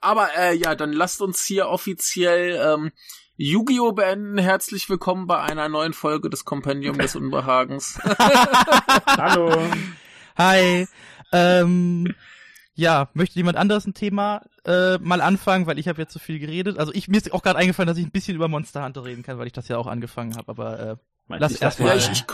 Aber äh, ja, dann lasst uns hier offiziell ähm, Yu-Gi-Oh! beenden. Herzlich willkommen bei einer neuen Folge des Kompendium des Unbehagens. Hallo. Hi. Ähm, ja, möchte jemand anderes ein Thema äh, mal anfangen, weil ich habe jetzt so viel geredet. Also ich mir ist auch gerade eingefallen, dass ich ein bisschen über Monster Hunter reden kann, weil ich das ja auch angefangen habe, aber äh, Lass erst mal. Ja, ich, ich,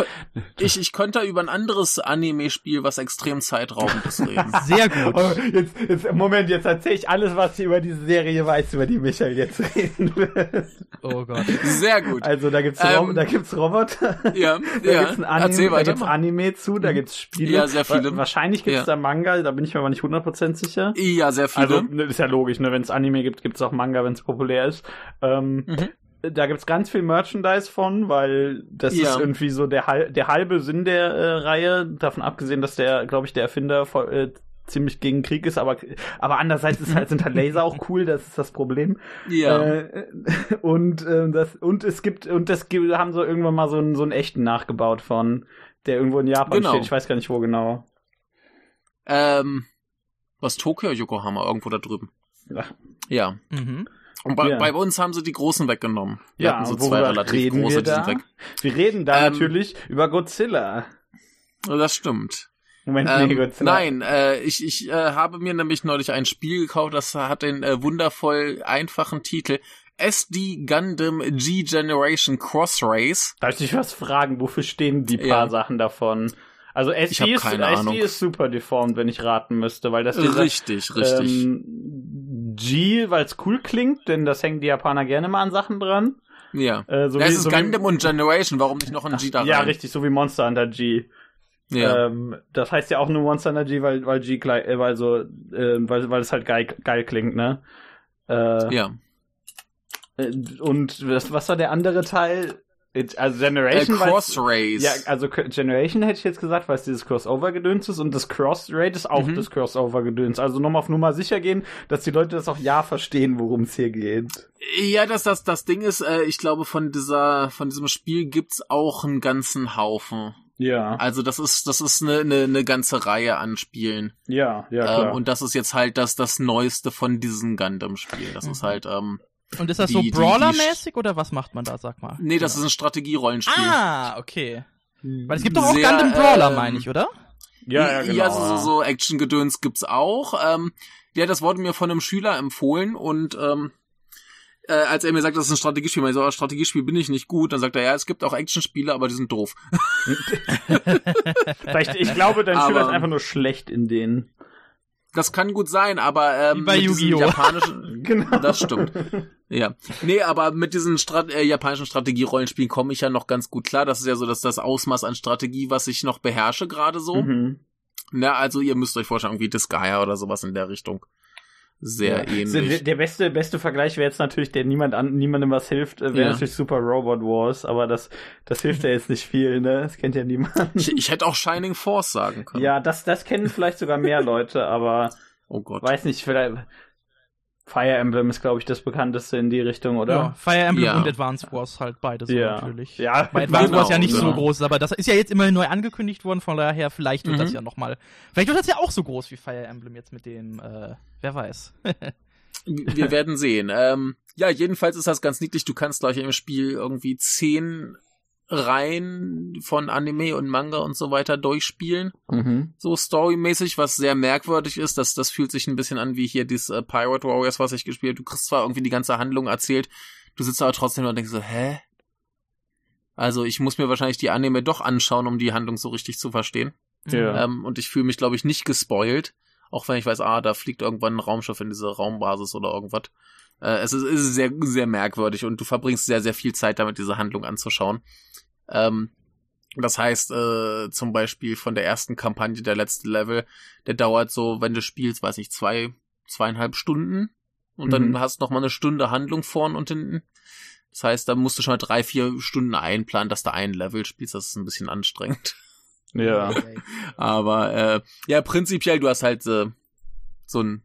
ich, ich könnte über ein anderes Anime-Spiel, was extrem zeitraubend ist, reden. Sehr gut. Oh, jetzt, jetzt, Moment, jetzt erzähle ich alles, was ich über diese Serie weiß, über die Michael jetzt reden will. Oh Gott. Sehr gut. Also da gibt's, ähm, Rom da gibt's Roboter. Ja, da ja. gibt's ein Anime, da gibt's Anime zu, da gibt's Spiele. Ja, sehr viele. Wahrscheinlich gibt's Ja. da Manga, da bin ich mir aber nicht 100% sicher. Ja, sehr viele. Also, ne, ist ja logisch, ne? Wenn es Anime gibt, gibt's auch Manga, wenn es populär ist. Ähm, Mhm. Da gibt's ganz viel Merchandise von, weil das Ja. ist irgendwie so der, hal- der halbe Sinn der äh, Reihe. Davon abgesehen, dass der, glaube ich, der Erfinder voll, äh, ziemlich gegen Krieg ist, aber aber andererseits ist halt, sind halt Laser auch cool, das ist das Problem. ja. Äh, und äh, das und es gibt und das gibt, haben so irgendwann mal so einen so einen echten nachgebaut von, der irgendwo in Japan Genau. steht. Ich weiß gar nicht wo genau. ähm, was Tokio, Yokohama, irgendwo da drüben. Ach. Ja. Mhm. Und bei, Ja. bei uns haben sie die großen weggenommen. Wir Ja, hatten so zwei relativ reden große, wir die sind da? weg. Wir reden da Ähm, natürlich über Godzilla. Das stimmt. Moment, Ähm, nee, Godzilla. nein, äh, ich, ich äh, habe mir nämlich neulich ein Spiel gekauft, das hat den äh, wundervoll einfachen Titel SD Gundam G Generation Cross Race. Darf ich dich was fragen? Wofür stehen die paar Ja. Sachen davon? Also SD ist, keine SD ist super deformed, wenn ich raten müsste, weil das dieser, richtig, richtig. Ähm, G, weil es cool klingt, denn das hängen die Japaner gerne mal an Sachen dran. ja. Äh, so ja, wie- ist so wie- Gundam und Generation, warum nicht noch ein G da rein? Ja, richtig, so wie Monster Hunter G. Ja. Ähm, das heißt ja auch nur Monster Hunter G, weil, weil G gleich, äh, weil so, äh, weil, weil es halt geil, geil klingt, ne? Äh, ja. äh, Und was war der andere Teil? Also Äh, Generation weil's- Cross Race. Ja, also Generation hätte ich jetzt gesagt, weil es dieses Crossover-Gedöns ist und das Cross-Rate ist auch Mhm. das Crossover-Gedöns. Also nochmal auf Nummer sicher gehen, dass die Leute das auch ja verstehen, worum es hier geht. Ja, das, das, das Ding ist, äh, ich glaube, von dieser, von diesem Spiel gibt's auch einen ganzen Haufen. Ja, Also das ist, das ist eine, eine, eine ganze Reihe an Spielen. ja, ja, klar. Ähm, und das ist jetzt halt das, das Neueste von diesen Gundam-Spielen. Das ist Mhm. halt, ähm, Und ist das Die- so Brawler-mäßig oder was macht man da, sag mal? nee, das ist ein Strategierollenspiel. Ah, okay. Weil es gibt doch auch Sehr, Gundam Brawler, ähm, meine ich, oder? ja, ja, genau. Ja, so, so, so Action-Gedöns gibt's auch. Ähm, ja, das wurde mir von einem Schüler empfohlen und ähm, äh, als er mir sagt, das ist ein Strategiespiel, ich so, "Ah, Strategiespiel bin ich nicht gut, dann sagt er, ja, es gibt auch Actionspiele, aber die sind doof. Vielleicht, ich glaube, dein Schüler ist Aber- einfach nur schlecht in denen. Das kann gut sein, aber ähm, Wie bei Yu-Gi-Oh! japanischen, Genau. das stimmt. Ja, nee, aber mit diesen Strat äh, japanischen Strategierollenspielen komme ich ja noch ganz gut klar. Das ist ja so, dass das Ausmaß an Strategie, was ich noch beherrsche gerade so. Mhm. Na, also ihr müsst euch vorstellen, irgendwie Disgaea oder sowas in der Richtung. Sehr Ja. Ähnlich. der beste, beste Vergleich wäre jetzt natürlich, der niemand an, niemandem was hilft, äh, wäre Ja. natürlich Super Robot Wars, aber das, das hilft ja jetzt nicht viel, ne? Das kennt ja niemand. Ich, ich hätte auch Shining Force sagen können. Ja, das, das kennen vielleicht sogar mehr Leute, aber Oh Gott. weiß nicht, vielleicht Fire Emblem ist, glaube ich, das bekannteste in die Richtung, Ja, oder? Fire Emblem Ja. und Advance Wars halt beide so Ja. natürlich. Ja, Bei Advance Genau, Wars ja nicht so genau. groß, aber das ist ja jetzt immerhin neu angekündigt worden, von daher vielleicht wird Mhm. das ja nochmal. Vielleicht wird das ja auch so groß wie Fire Emblem jetzt mit dem, äh, wer weiß. Wir werden sehen. Ähm, ja, jedenfalls ist das ganz niedlich. Du kannst, glaube ich, im Spiel irgendwie zehn Reihen von Anime und Manga und so weiter durchspielen. Mhm. So storymäßig, was sehr merkwürdig ist. Das, das fühlt sich ein bisschen an wie hier dieses äh, Pirate Warriors, was ich gespielt habe. Du kriegst zwar irgendwie die ganze Handlung erzählt, du sitzt aber trotzdem und denkst so, hä? Also ich muss mir wahrscheinlich die Anime doch anschauen, um die Handlung so richtig zu verstehen. Ja. Ähm, und ich fühle mich, glaube ich, nicht gespoilt. Auch wenn ich weiß, ah, da fliegt irgendwann ein Raumschiff in diese Raumbasis oder irgendwas. Äh, es ist, ist sehr, sehr merkwürdig und du verbringst sehr, sehr viel Zeit damit, diese Handlung anzuschauen. Ähm, das heißt, äh, zum Beispiel von der ersten Kampagne, der letzte Level, der dauert so, wenn du spielst, weiß ich, zwei, zweieinhalb Stunden. Und dann Mhm. hast du noch mal eine Stunde Handlung vorn und hinten. Das heißt, da musst du schon mal drei, vier Stunden einplanen, dass du ein Level spielst. Das ist ein bisschen anstrengend. Ja. Aber äh, ja, prinzipiell, du hast halt äh, so ein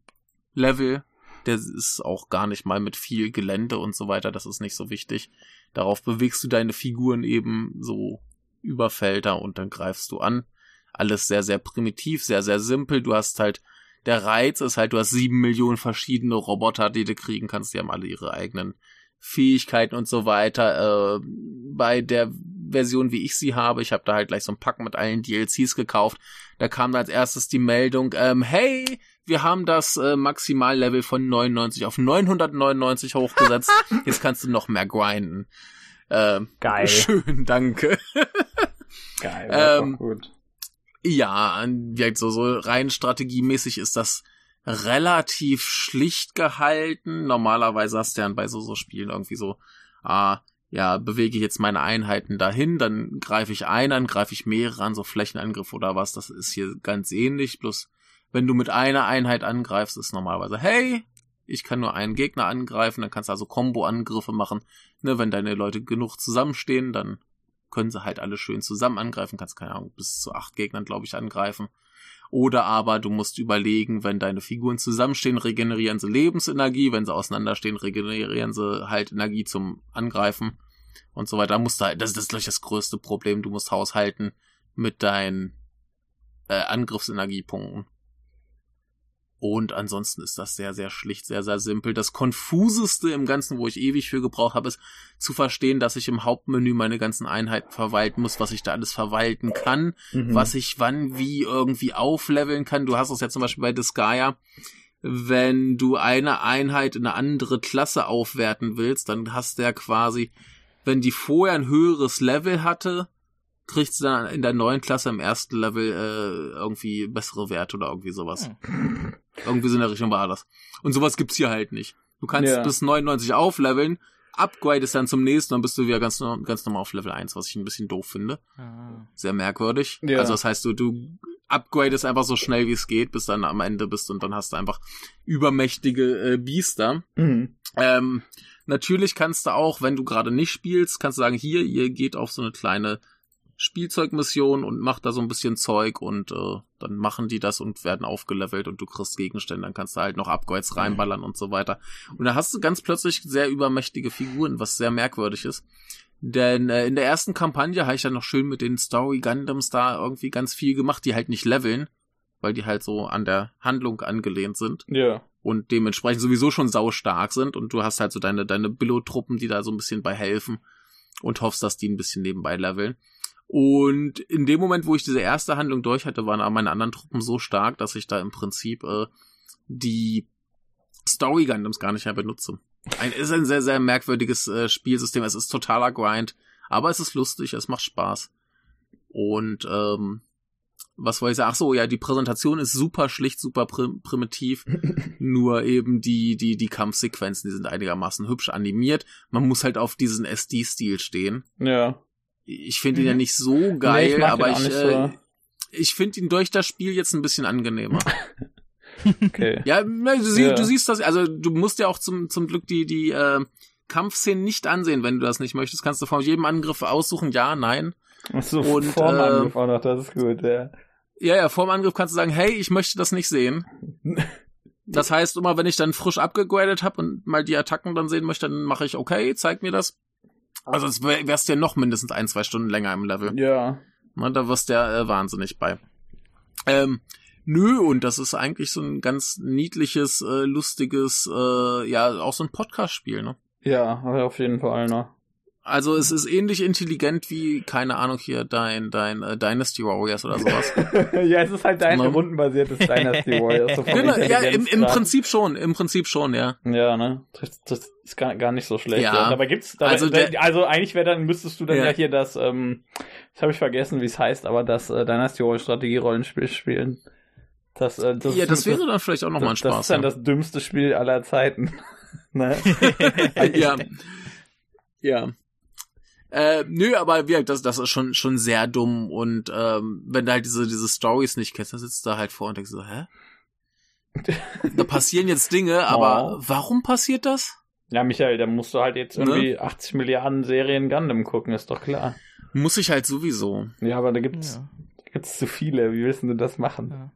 Level, der ist auch gar nicht mal mit viel Gelände und so weiter, das ist nicht so wichtig. Darauf bewegst du deine Figuren eben so über Felder und dann greifst du an. alles sehr, sehr primitiv, sehr, sehr simpel. Du hast halt, der Reiz ist halt, du hast sieben Millionen verschiedene Roboter, die du kriegen kannst, die haben alle ihre eigenen Fähigkeiten und so weiter. Äh, bei der Version, wie ich sie habe, ich habe da halt gleich so ein Pack mit allen DLCs gekauft. Da kam als erstes die Meldung, ähm, hey, wir haben das äh, Maximallevel von 99 auf 999 hochgesetzt. Jetzt kannst du noch mehr grinden. Ähm, Geil. Schön, danke. Geil, Ähm, gut. Ja, direkt so, so rein strategiemäßig ist das relativ schlicht gehalten. Normalerweise hast du ja bei so, so Spielen irgendwie so, ah, ja, bewege ich jetzt meine Einheiten dahin, dann greife ich einen an, greife ich mehrere an, so Flächenangriff oder was, das ist hier ganz ähnlich, bloß wenn du mit einer Einheit angreifst, ist normalerweise, hey, ich kann nur einen Gegner angreifen, dann kannst du also Combo-Angriffe machen, ne, wenn deine Leute genug zusammenstehen, dann können sie halt alle schön zusammen angreifen, kannst keine Ahnung, bis zu acht Gegnern, glaube ich, angreifen. Oder aber du musst überlegen, wenn deine Figuren zusammenstehen, regenerieren sie Lebensenergie, wenn sie auseinanderstehen, regenerieren sie halt Energie zum Angreifen und so weiter. Musst du halt, das ist das, glaub ich, das größte Problem, du musst haushalten mit deinen äh, Angriffsenergiepunkten. Und ansonsten ist das sehr, sehr schlicht, sehr, sehr simpel. Das konfuseste im Ganzen, wo ich ewig für gebraucht habe, ist zu verstehen, dass ich im Hauptmenü meine ganzen Einheiten verwalten muss, was ich da alles verwalten kann, Mhm. was ich wann wie irgendwie aufleveln kann. Du hast es ja zum Beispiel bei Disgaea, wenn du eine Einheit in eine andere Klasse aufwerten willst, dann hast du ja quasi, wenn die vorher ein höheres Level hatte, kriegst du dann in der neuen Klasse im ersten Level äh, irgendwie bessere Werte oder irgendwie sowas. Irgendwie so in der Richtung war das. Und sowas gibt's hier halt nicht. Du kannst Ja. bis 99 aufleveln, upgradest dann zum nächsten, dann bist du wieder ganz, ganz normal auf Level 1, was ich ein bisschen doof finde. Ah. Sehr merkwürdig. Ja. Also das heißt, du, du upgradest einfach so schnell wie es geht, bis dann am Ende bist und dann hast du einfach übermächtige äh, Biester. Mhm. Ähm, natürlich kannst du auch, wenn du gerade nicht spielst, kannst du sagen, hier, ihr geht auf so eine kleine Spielzeugmission und macht da so ein bisschen Zeug und äh, dann machen die das und werden aufgelevelt und du kriegst Gegenstände, dann kannst du halt noch Upgrades reinballern und so weiter. Und da hast du ganz plötzlich sehr übermächtige Figuren, was sehr merkwürdig ist. Denn äh, in der ersten Kampagne habe ich dann noch schön mit den Story Gundams da irgendwie ganz viel gemacht, die halt nicht leveln, weil die halt so an der Handlung angelehnt sind Ja. und dementsprechend sowieso schon saustark sind und du hast halt so deine, deine Billo-Truppen, die da so ein bisschen bei helfen und hoffst, dass die ein bisschen nebenbei leveln. Und in dem Moment, wo ich diese erste Handlung durch hatte, waren meine anderen Truppen so stark, dass ich da im Prinzip äh, die Story Gundams gar nicht mehr benutze. Ein, ist ein sehr, sehr merkwürdiges äh, Spielsystem. Es ist totaler Grind, aber es ist lustig, es macht Spaß. Und ähm, was wollte ich sagen? Ach so, ja, die Präsentation ist super schlicht, super prim primitiv. Nur eben die, die, die Kampfsequenzen, die sind einigermaßen hübsch animiert. Man muss halt auf diesen SD-Stil stehen. Ja. Ich finde ihn ja Mhm. nicht so geil, Nee, ich aber ich, äh, so. ich finde ihn durch das Spiel jetzt ein bisschen angenehmer. Okay. ja, du, sie, Ja. du siehst das, also du musst ja auch zum, zum Glück die, die äh, Kampfszenen nicht ansehen, wenn du das nicht möchtest. Kannst du vor jedem Angriff aussuchen, ja, nein. Ach so, Und, vorm äh, Angriff auch noch, das ist gut, ja. Ja, ja, vorm Angriff kannst du sagen, hey, ich möchte das nicht sehen. Das heißt, immer wenn ich dann frisch abgegradet habe und mal die Attacken dann sehen möchte, dann mache ich, okay, zeig mir das. Also es wär, wärst du ja noch mindestens ein, zwei Stunden länger im Level. Ja. Ne, da wirst du ja äh, wahnsinnig bei. Ähm, nö, und das ist eigentlich so ein ganz niedliches, äh, lustiges, äh, ja, auch so ein Podcast-Spiel, ne? Ja, auf jeden Fall noch. Also es ist ähnlich intelligent wie, keine Ahnung, hier dein, dein äh, Dynasty Warriors oder sowas. ja, es ist halt dein Ne? rundenbasiertes Dynasty Warriors. so genau, ja, im, im. Prinzip schon, im Prinzip schon, ja. Ja, ne? Das, das ist gar, gar nicht so schlecht. Ja. Ja. Dabei gibt's, dabei, Also der- also eigentlich wäre dann, müsstest du dann Ja. ja, hier das, ähm, das habe ich vergessen, wie es heißt, aber das äh, Dynasty Warriors Strategie-Rollenspiel spielen. Das, äh, das ja, das wäre dann vielleicht auch nochmal ein das, das Spaß. ist dann ja. das dümmste Spiel aller Zeiten. ne? ja. ja. Äh, nö, aber wie gesagt, das, das ist schon, schon sehr dumm und ähm, wenn du halt diese, diese Stories nicht kennst, dann sitzt du halt vor und denkst so, hä? Da passieren jetzt Dinge, aber Oh. warum passiert das? Ja, Michael, da musst du halt jetzt Ne? irgendwie 80 Milliarden Serien Gundam gucken, ist doch klar. Muss ich halt sowieso. Ja, aber da gibt's, Ja. da gibt's zu viele. Wie willst du das machen? Ja.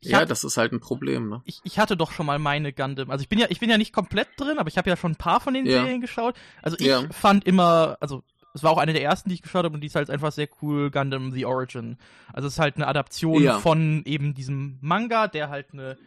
Ich, ja, hab, das ist halt ein Problem, ne? ich, ich hatte doch schon mal meine Gundam. Also ich bin ja, ich bin ja nicht komplett drin, aber ich habe ja schon ein paar von den Ja. Serien geschaut. Also ich Ja. fand immer, also Es war auch eine der ersten, die ich geschaut habe und die ist halt einfach sehr cool, Gundam The Origin. Also es ist halt eine Adaption Ja. von eben diesem Manga, der halt eine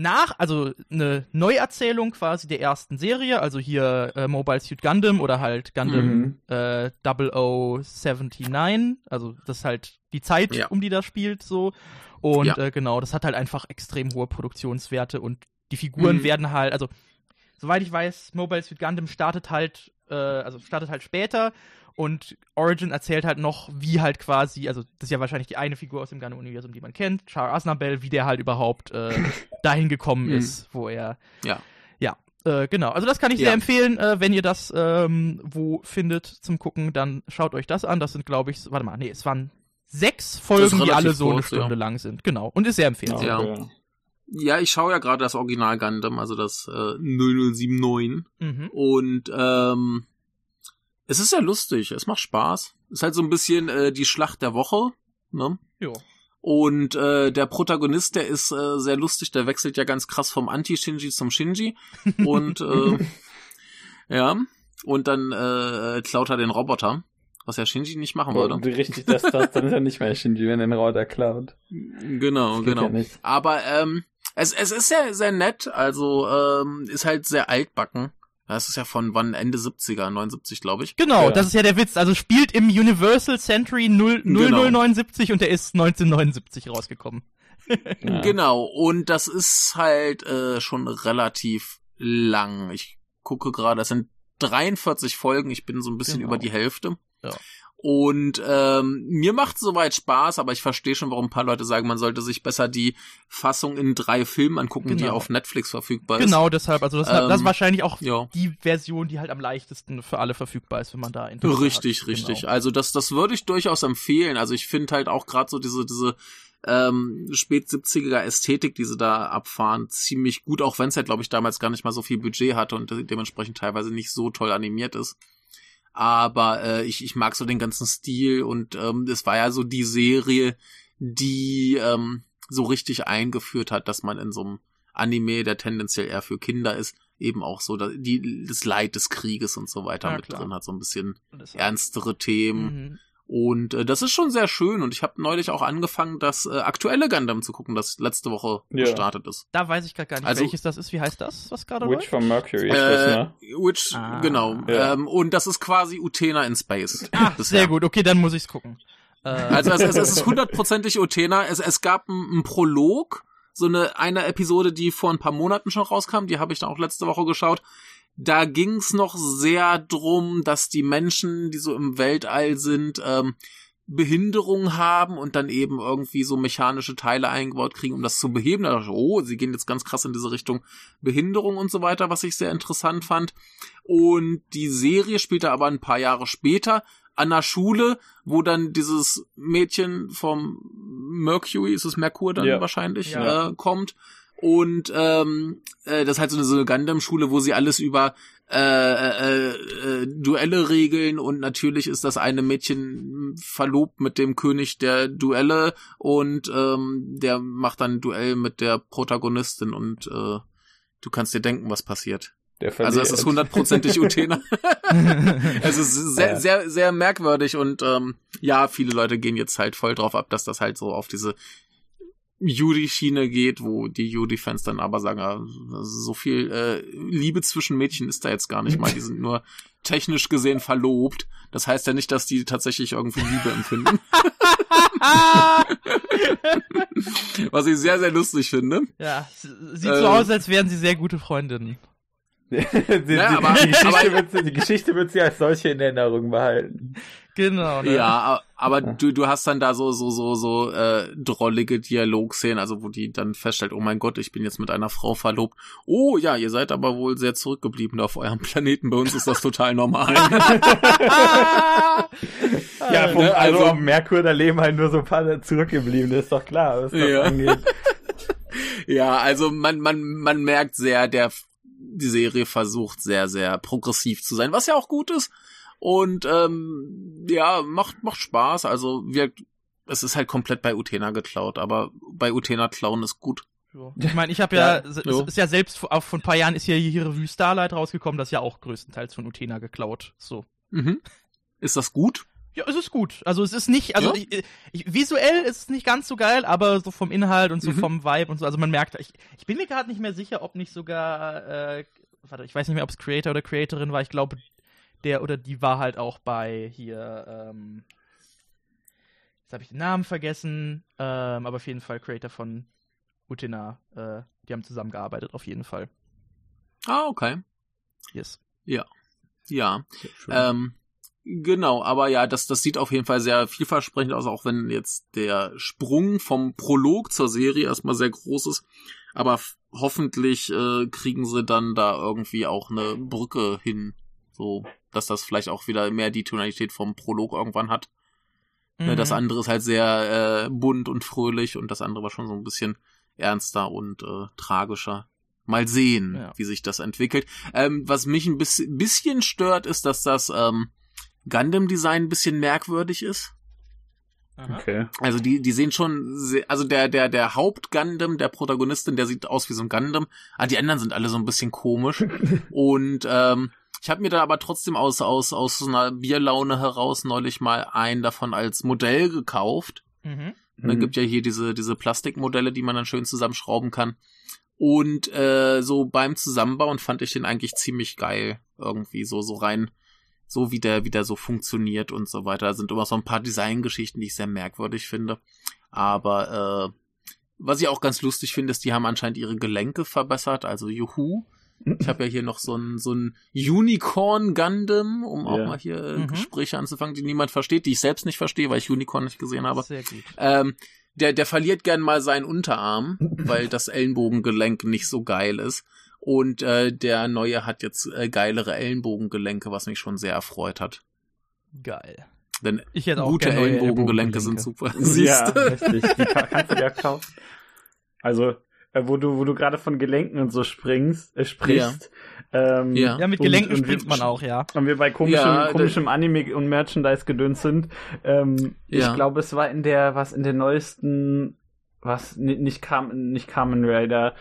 nach, also eine Neuerzählung quasi der ersten Serie, also hier äh, Mobile Suit Gundam oder halt Gundam Mhm. äh, 0079, also das ist halt die Zeit, Ja. um die das spielt, so. Und Ja. äh, genau, das hat halt einfach extrem hohe Produktionswerte und die Figuren Mhm. werden halt, also soweit ich weiß, Mobile Suit Gundam startet halt, äh, also startet halt später und Origin erzählt halt noch, wie halt quasi, also das ist ja wahrscheinlich die eine Figur aus dem Gundam-Universum, die man kennt, Char Aznabel, wie der halt überhaupt äh, dahin gekommen Mhm. ist, wo er Ja. ja, äh, genau. Also das kann ich Ja. sehr empfehlen. Äh, wenn ihr das ähm, wo findet zum Gucken, dann schaut euch das an. Das sind, glaube ich, warte mal, nee, es waren sechs Folgen, die alle so eine kurz, Stunde ja. lang sind. Genau. Und ist sehr empfehlenswert. Ja. Ja, ich schaue ja gerade das Original Gundam, also das äh, 0079. Mhm. Und ähm, es ist ja lustig, es macht Spaß. Ist halt so ein bisschen äh, die Schlacht der Woche, ne? Jo. Und äh, der Protagonist, der ist äh, sehr lustig, der wechselt ja ganz krass vom Anti-Shinji zum Shinji. Und äh, ja, und dann äh, klaut er den Roboter, was ja Shinji nicht machen würde. Und richtig, das, das, dann ist ja nicht mehr Shinji, wenn den Rauter klaut. Genau, genau. Ja nicht. Aber ähm, es, es ist ja sehr nett, also ähm, ist halt sehr altbacken. Das ist ja von wann Ende 70er, 79, glaube ich. Genau, Ja. das ist ja der Witz. Also spielt im Universal Century 0, Genau. 0079 und der ist 1979 rausgekommen. Ja. Genau, und das ist halt äh, schon relativ lang. Ich gucke gerade, das sind 43 Folgen, ich bin so ein bisschen Genau. über die Hälfte. Ja. Und ähm, mir macht soweit Spaß, aber ich verstehe schon, warum ein paar Leute sagen, man sollte sich besser die Fassung in drei Filmen angucken, die Genau. auf Netflix verfügbar ist. Genau, deshalb, also das, ist- das ist Ähm, wahrscheinlich auch Ja. die Version, die halt am leichtesten für alle verfügbar ist, wenn man da Interesse Richtig, hat. richtig. Genau. Also das, das würde ich durchaus empfehlen. Also ich finde halt auch gerade so diese, diese ähm, spät 70er Ästhetik, die sie da abfahren, ziemlich gut, auch wenn es halt, glaube ich, damals gar nicht mal so viel Budget hatte und de- dementsprechend teilweise nicht so toll animiert ist. Aber äh, ich, ich mag so den ganzen Stil und ähm, es war ja so die Serie, die ähm, so richtig eingeführt hat, dass man in so einem Anime, der tendenziell eher für Kinder ist, eben auch so die, das Leid des Krieges und so weiter Ja, mit klar. drin hat, so ein bisschen ernstere Themen. Mhm. Und äh, das ist schon sehr schön. Und ich habe neulich auch angefangen, das äh, aktuelle Gundam zu gucken, das letzte Woche Ja. gestartet ist. Da weiß ich gerade gar nicht, Also- welches das ist. Wie heißt das, was gerade Witch from Mercury ist das, Äh, ne? which, Ah. genau. Ja. Ähm, und das ist quasi Utena in Space. Ah, sehr gut. Okay, dann muss ich's gucken. Äh, Also es, es, es ist hundertprozentig Utena. Es, es gab einen Prolog, so eine, eine Episode, die vor ein paar Monaten schon rauskam, die habe ich dann auch letzte Woche geschaut. Da ging's noch sehr drum, dass die Menschen, die so im Weltall sind, ähm, Behinderung haben und dann eben irgendwie so mechanische Teile eingebaut kriegen, um das zu beheben. Da dachte ich, oh, sie gehen jetzt ganz krass in diese Richtung Behinderung und so weiter, was ich sehr interessant fand. Und die Serie spielte aber ein paar Jahre später an der Schule, wo dann dieses Mädchen vom Mercury, ist es Merkur dann Ja. wahrscheinlich, Ja. äh, kommt. Und ähm, äh, das ist halt so eine, so eine Gundam-Schule, wo sie alles über äh, äh, äh, Duelle regeln und natürlich ist das eine Mädchen verlobt mit dem König der Duelle und ähm, der macht dann ein Duell mit der Protagonistin und äh, du kannst dir denken, was passiert. Also es ist hundertprozentig Utena. es ist sehr, Ja. sehr, sehr merkwürdig und ähm, ja, viele Leute gehen jetzt halt voll drauf ab, dass das halt so auf diese Judy-Schiene geht, wo die Judy-Fans dann aber sagen, so viel äh, Liebe zwischen Mädchen ist da jetzt gar nicht mal, die sind nur technisch gesehen verlobt. Das heißt ja nicht, dass die tatsächlich irgendwie Liebe empfinden. Was ich sehr, sehr lustig finde. ja, sieht Äh, so aus, als wären sie sehr gute Freundinnen. die, die, Ja, aber- die, Geschichte aber- wird, die Geschichte wird sie als solche in Erinnerung behalten. Genau. Ne? Ja, aber du, du hast dann da so, so, so, so äh, drollige Dialogszenen, also wo die dann feststellt, oh mein Gott, ich bin jetzt mit einer Frau verlobt. Oh ja, ihr seid aber wohl sehr zurückgeblieben auf eurem Planeten. Bei uns ist das total normal. Ja, vom, ne, also, also- auf Merkur, da leben halt nur so ein paar zurückgeblieben, ist doch klar, was das Ja. angeht. ja, also man, man, man merkt sehr, der die Serie versucht sehr, sehr progressiv zu sein, was ja auch gut ist. Und ähm, ja, macht, macht Spaß. Also wir, es ist halt komplett bei Utena geklaut, aber bei Utena klauen ist gut. So. Ich meine, ich habe ja, Ja, es jo. ist ja selbst auch vor ein paar Jahren ist ja hier Revue Starlight rausgekommen, das ist ja auch größtenteils von Utena geklaut. So. Mhm. Ist das gut? Ja, es ist gut. Also es ist nicht, also Ja? ich, ich, visuell ist es nicht ganz so geil, aber so vom Inhalt und so Mhm. vom Vibe und so, also man merkt, ich, ich bin mir gerade nicht mehr sicher, ob nicht sogar, äh, warte, ich weiß nicht mehr, ob es Creator oder Creatorin war, ich glaube, der oder die war halt auch bei hier, ähm, jetzt habe ich den Namen vergessen, ähm, aber auf jeden Fall Creator von Utena, äh, die haben zusammengearbeitet, auf jeden Fall. Ah, okay. Yes. Ja. Schön. Ähm, genau, aber ja, das, das sieht auf jeden Fall sehr vielversprechend aus, auch wenn jetzt der Sprung vom Prolog zur Serie erstmal sehr groß ist. Aber hoffentlich äh, kriegen sie dann da irgendwie auch eine Brücke hin, so dass das vielleicht auch wieder mehr die Tonalität vom Prolog irgendwann hat. Ne, Das Mhm. andere ist halt sehr äh, bunt und fröhlich und das andere war schon so ein bisschen ernster und äh, tragischer. Mal sehen, Ja. wie sich das entwickelt. Ähm, was mich ein bisschen, bisschen stört, ist, dass das ähm, Gundam-Design ein bisschen merkwürdig ist. Okay. Also die, die sehen schon, sehr, also der, der, der Haupt-Gundam, der Protagonistin, der sieht aus wie so ein Gundam. Ah, die anderen sind alle so ein bisschen komisch. Und ähm, ich habe mir da aber trotzdem aus, aus, aus so einer Bierlaune heraus neulich mal einen davon als Modell gekauft. Mhm. Ne, Mhm. gibt ja hier diese, diese Plastikmodelle, die man dann schön zusammenschrauben kann. Und äh, so beim Zusammenbauen fand ich den eigentlich ziemlich geil. Irgendwie so, so rein, so wie der, wie der so funktioniert und so weiter. Da sind immer so ein paar Designgeschichten, die ich sehr merkwürdig finde. Aber äh, was ich auch ganz lustig finde, ist, die haben anscheinend ihre Gelenke verbessert. Also juhu. Ich habe ja hier noch so ein, so ein Unicorn Gundam, um auch Ja. mal hier äh, Mhm. Gespräche anzufangen, die niemand versteht, die ich selbst nicht verstehe, weil ich Unicorn nicht gesehen habe. Sehr gut. Ähm, der, der verliert gern mal seinen Unterarm, weil das Ellenbogengelenk nicht so geil ist. Und äh, der neue hat jetzt äh, geilere Ellenbogengelenke, was mich schon sehr erfreut hat. Geil. Denn Ich hätte auch gute neue Ellenbogengelenke sind super. Ja, Siehste? richtig. Die kann, kannst du dir kaufen. Also, wo du, wo du gerade von Gelenken und so springst, äh, sprichst. Ähm, Ja. Ja, mit und- Gelenken und springt wir- man auch, ja. Und wir bei komischem, Ja, komischem Anime und Merchandise gedöns sind. Ähm, Ja. Ich glaube, es war in der, was in der neuesten, was ni- nicht kam, nicht Kamen Rider,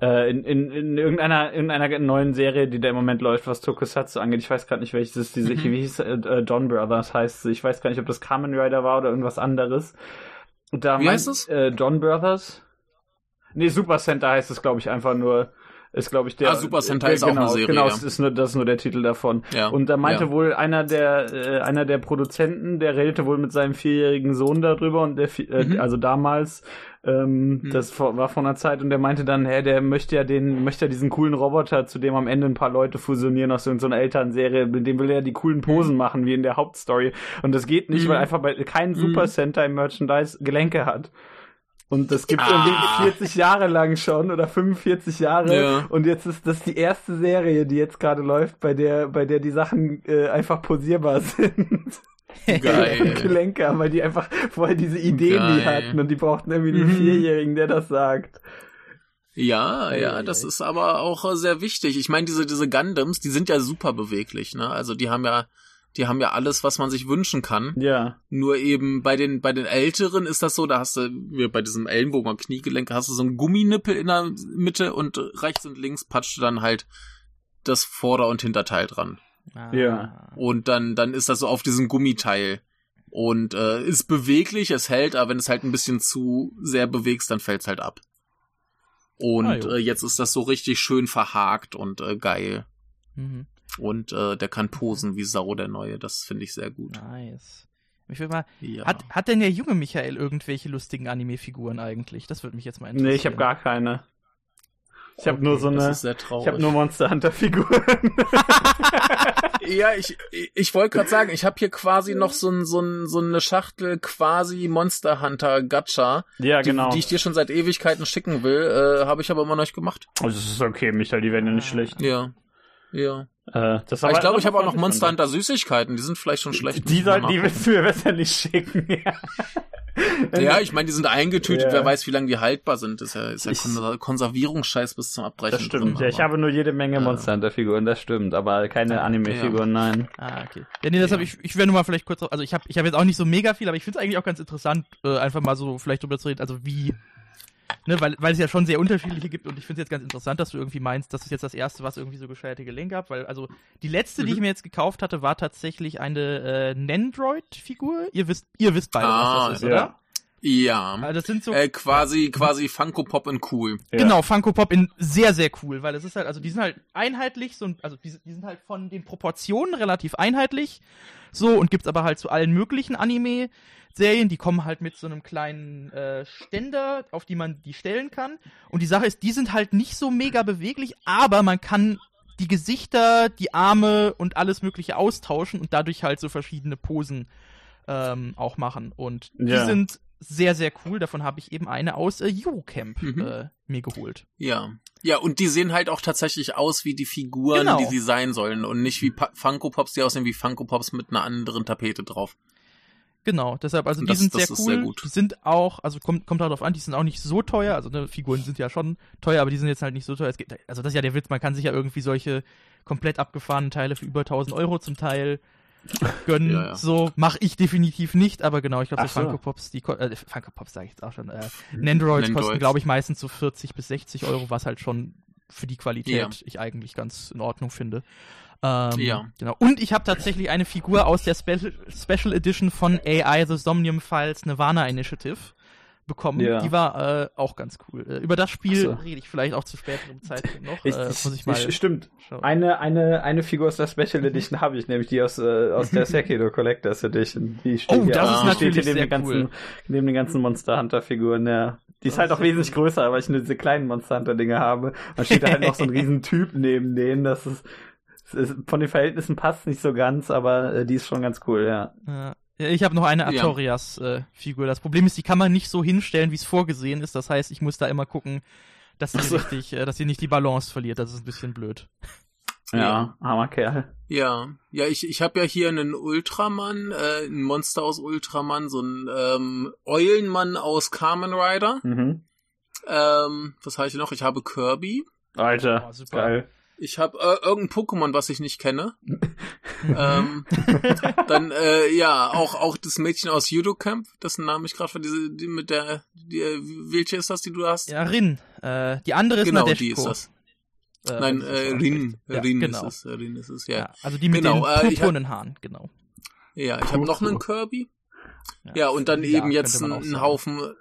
äh, in, in, in irgendeiner, in einer neuen Serie, die da im Moment läuft, was Tokusatsu angeht. Ich weiß gerade nicht, welches ist diese, Mhm. wie hieß äh, äh, John Brothers heißt sie. Ich weiß gar nicht, ob das Kamen Rider war oder irgendwas anderes. Und da Wie mein- heißt es? Äh, John Brothers. Nee, Super Center heißt es, glaube ich, einfach nur. Ist, glaube ich, der. Ah, Super Sentai äh, ist auch genau, eine Serie, Genau, ja. das ist nur, das ist nur der Titel davon. Ja. Und da meinte ja. wohl einer der, äh, einer der Produzenten, der redete wohl mit seinem vierjährigen Sohn darüber und der, äh, Mhm. also damals, ähm, Mhm. das vor, war vor einer Zeit und der meinte dann, hä, der möchte ja den, möchte ja diesen coolen Roboter, zu dem am Ende ein paar Leute fusionieren aus so so einer Elternserie, mit dem will er ja die coolen Posen machen, wie in der Hauptstory. Und das geht nicht, Mhm. weil einfach bei kein Mhm. Super Sentai Merchandise Gelenke hat. Und das gibt Ah. irgendwie 40 Jahre lang schon oder 45 Jahre. Ja. Und jetzt ist das die erste Serie, die jetzt gerade läuft, bei der, bei der die Sachen äh, einfach posierbar sind. Geil. Gelenke haben, weil die einfach vorher diese Ideen nie Geil. hatten und die brauchten irgendwie einen Mhm. Vierjährigen, der das sagt. Ja, ja, das ist aber auch äh, sehr wichtig. Ich meine, diese, diese Gundams, die sind ja super beweglich, ne? Also die haben ja, die haben ja alles, was man sich wünschen kann. Ja. Nur eben bei den, bei den Älteren ist das so, da hast du, wie bei diesem Ellenbogen und Kniegelenk, hast du so einen Gumminippel in der Mitte und rechts und links patscht du dann halt das Vorder- und Hinterteil dran. Ah. Ja. Und dann, dann ist das so auf diesem Gummiteil. Und äh, ist beweglich, es hält, aber wenn es halt ein bisschen zu sehr bewegst, dann fällt's halt ab. Und Ah, äh, jetzt ist das so richtig schön verhakt und äh, geil. Mhm. Und äh, der kann posen wie Sau, der Neue. Das finde ich sehr gut. Nice. Ich will mal, Ja. hat, hat denn der junge Michael irgendwelche lustigen Anime-Figuren eigentlich? Das würde mich jetzt mal interessieren. Nee, ich habe gar keine. Ich habe Okay, nur so das eine. ist sehr traurig. Ich habe nur Monster Hunter Figuren. Ja, ich, ich wollte gerade sagen, ich habe hier quasi noch so, ein, so, ein, so eine Schachtel quasi Monster Hunter Gacha, ja, die, genau. die ich dir schon seit Ewigkeiten schicken will, äh, habe ich aber immer noch nicht gemacht. Also, das ist okay, Michael, die werden ja nicht schlecht. Ja. Ja. Äh, das Aber ich glaube, ich habe auch noch Monster. Hunter Süßigkeiten, die sind vielleicht schon schlecht. Die, soll, die willst du mir besser nicht schicken. Ja, ja, ich meine, die sind eingetütet, Ja. wer weiß, wie lange die haltbar sind. Ist ja, ist ja Ich- Konser- Konservierungsscheiß bis zum Abbrechen. das stimmt. drin, ja, ich habe nur jede Menge. Monster Hunter Figuren, das stimmt, aber keine Anime-Figuren, nein. Ah, okay. Ja, nee, das Ja. habe ich, ich werde nur mal vielleicht kurz, drauf- also ich habe ich hab jetzt auch nicht so mega viel, aber ich finde es eigentlich auch ganz interessant, äh, einfach mal so vielleicht drüber zu reden, also wie, ne, weil, weil es ja schon sehr unterschiedliche gibt und ich finde es jetzt ganz interessant, dass du irgendwie meinst, das ist jetzt das erste, was irgendwie so gescheuerte Gelenke hat, weil also die letzte, die ich Mhm. mir jetzt gekauft hatte, war tatsächlich eine äh, Nendroid-Figur. Ihr wisst, ihr wisst beide, Ah, was das ist, ja. oder? Ja. Also das sind so Äh, quasi, quasi Funko Pop in cool. Ja. Genau, Funko Pop in sehr, sehr cool, weil es ist halt, also die sind halt einheitlich, so, also die, die sind halt von den Proportionen relativ einheitlich, so, und gibt's aber halt zu allen möglichen Anime-Serien, die kommen halt mit so einem kleinen äh, Ständer, auf die man die stellen kann. Und die Sache ist, die sind halt nicht so mega beweglich, aber man kann die Gesichter, die Arme und alles mögliche austauschen und dadurch halt so verschiedene Posen ähm, auch machen. Und die Ja. sind sehr, sehr cool. Davon habe ich eben eine aus äh, Eurocamp Mhm. äh, mir geholt. Ja. Ja, und die sehen halt auch tatsächlich aus wie die Figuren, Genau. die sie sein sollen und nicht wie pa Funko Pops, die aussehen wie Funko Pops mit einer anderen Tapete drauf. Genau, deshalb, also die Das- sind das sehr cool. sehr gut. Die sind auch, also kommt, kommt darauf an, die sind auch nicht so teuer. Also ne, Figuren sind ja schon teuer, aber die sind jetzt halt nicht so teuer. Es gibt, also das ist ja der Witz, man kann sich ja irgendwie solche komplett abgefahrenen Teile für über 1000 Euro zum Teil gönnen. Ja, ja. So mache ich definitiv nicht, aber genau, ich glaube, so Ach so. Funko Pops, die äh, Funko Pops sage ich jetzt auch schon. Äh, Nendroids kosten, glaube ich, meistens so 40 bis 60 Euro, was halt schon für die Qualität Ja. ich eigentlich ganz in Ordnung finde. Ähm, Ja. Genau. Und ich habe tatsächlich eine Figur aus der Spe Special Edition von AI The Somnium Files Nirvana Initiative bekommen. Ja. Die war äh, auch ganz cool. Äh, über das Spiel so. rede ich vielleicht auch zu späteren Zeitpunkt noch. Ich, äh, ich, ich stimmt. schauen. Eine, eine, eine Figur aus der Special Edition habe ich, nämlich die aus, äh, aus der Sekido Collectors Edition. Die steht Oh, hier das ist natürlich neben sehr den ganzen, cool. neben den ganzen Monster Hunter Figuren, ja. Die ist Das halt auch wesentlich cool. größer, aber ich nur diese kleinen Monster Hunter Dinge habe. Und steht da halt noch so ein riesen Typ neben denen, das ist, es ist, von den Verhältnissen passt nicht so ganz, aber äh, die ist schon ganz cool, ja. Ja. Ja, Ich habe noch eine Ja. Artorias-Figur. das Problem ist, die kann man nicht so hinstellen, wie es vorgesehen ist. Das heißt, ich muss da immer gucken, dass sie Ach so. richtig, äh, dass sie nicht die Balance verliert. Das ist ein bisschen blöd. Ja, Ja. armer Kerl. Ja, ja, ich, ich habe ja hier einen Ultraman, äh, ein Monster aus Ultraman, so ein ähm, Eulenmann aus Kamen Rider. Mhm. Ähm, was habe ich noch? Ich habe Kirby. Alter, Oh, super. geil. Ich habe äh, irgendein Pokémon, was ich nicht kenne. ähm, dann äh, ja auch auch das Mädchen aus Judo Camp, dessen Namen ich gerade für diese die mit der die, äh, welche ist das, die du hast? ja, Rin. Äh, die andere ist genau, Nadeshko. die ist das. Äh, Nein, äh, Rin. Ja, Rin genau. ist es, Rin ist es, ja. Ja, also die mit Genau, den äh, purpurnen Haaren, genau. Ja, ich habe noch einen Kirby. Ja, Ja, und dann Ja, eben jetzt könnte man ein, auch ein sagen. Haufen,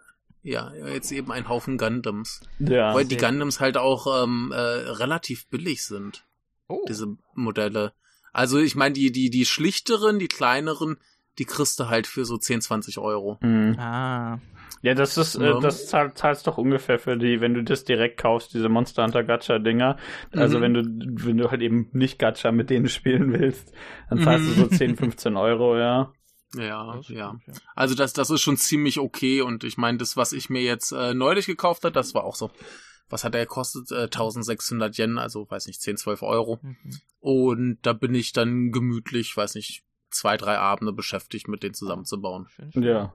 ja, jetzt eben ein Haufen Gundams. Ja. Weil die Gundams halt auch ähm, äh, relativ billig sind, Oh, diese Modelle. Also ich meine, die, die, die schlichteren, die kleineren, die kriegst du halt für so 10, 20 Euro. Mhm. ah. Ja, das ist, äh, das zahl, zahlst doch ungefähr für die, wenn du das direkt kaufst, diese Monster Hunter Gacha Dinger. Also Mhm. wenn du, wenn du halt eben nicht Gacha mit denen spielen willst, dann zahlst du so Mhm. 10, 15 Euro, ja. Ja, ja. Also das, das ist schon ziemlich okay und ich meine, das, was ich mir jetzt äh, neulich gekauft habe, das war auch so, was hat der gekostet? Äh, 1600 Yen, also weiß nicht, 10, 12 Euro. Mhm. Und da bin ich dann gemütlich, weiß nicht, zwei, drei Abende beschäftigt, mit denen zusammenzubauen. Schön, schön. Ja.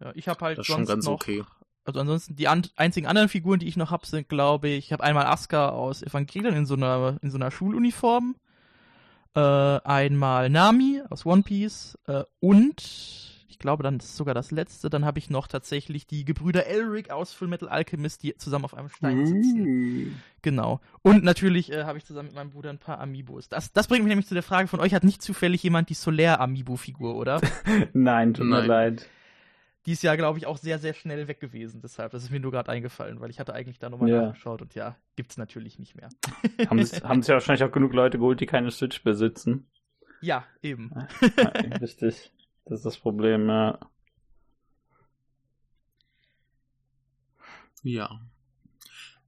Ja, ich habe halt Das ist schon ganz noch, okay. Also ansonsten die an einzigen anderen Figuren, die ich noch hab, sind, glaube ich, ich habe einmal Asuka aus Evangelion in so einer in so einer Schuluniform, äh, einmal Nami aus One Piece äh, und ich glaube, dann ist sogar das letzte. Dann habe ich noch tatsächlich die Gebrüder Elric aus Full Metal Alchemist, die zusammen auf einem Stein sitzen. Genau. Und natürlich äh, habe ich zusammen mit meinem Bruder ein paar Amiibos. Das, das bringt mich nämlich zu der Frage von euch, hat nicht zufällig jemand die Solaire Amiibo-Figur, oder? Nein, tut mir leid. Die ist ja, glaube ich, auch sehr, sehr schnell weg gewesen. Deshalb, das ist mir nur gerade eingefallen, weil ich hatte eigentlich da nochmal Ja. nachgeschaut und ja, gibt's natürlich nicht mehr. Haben es haben ja wahrscheinlich auch genug Leute geholt, die keine Switch besitzen. Ja, eben. Ja, richtig. Das ist das Problem, ja. Ja.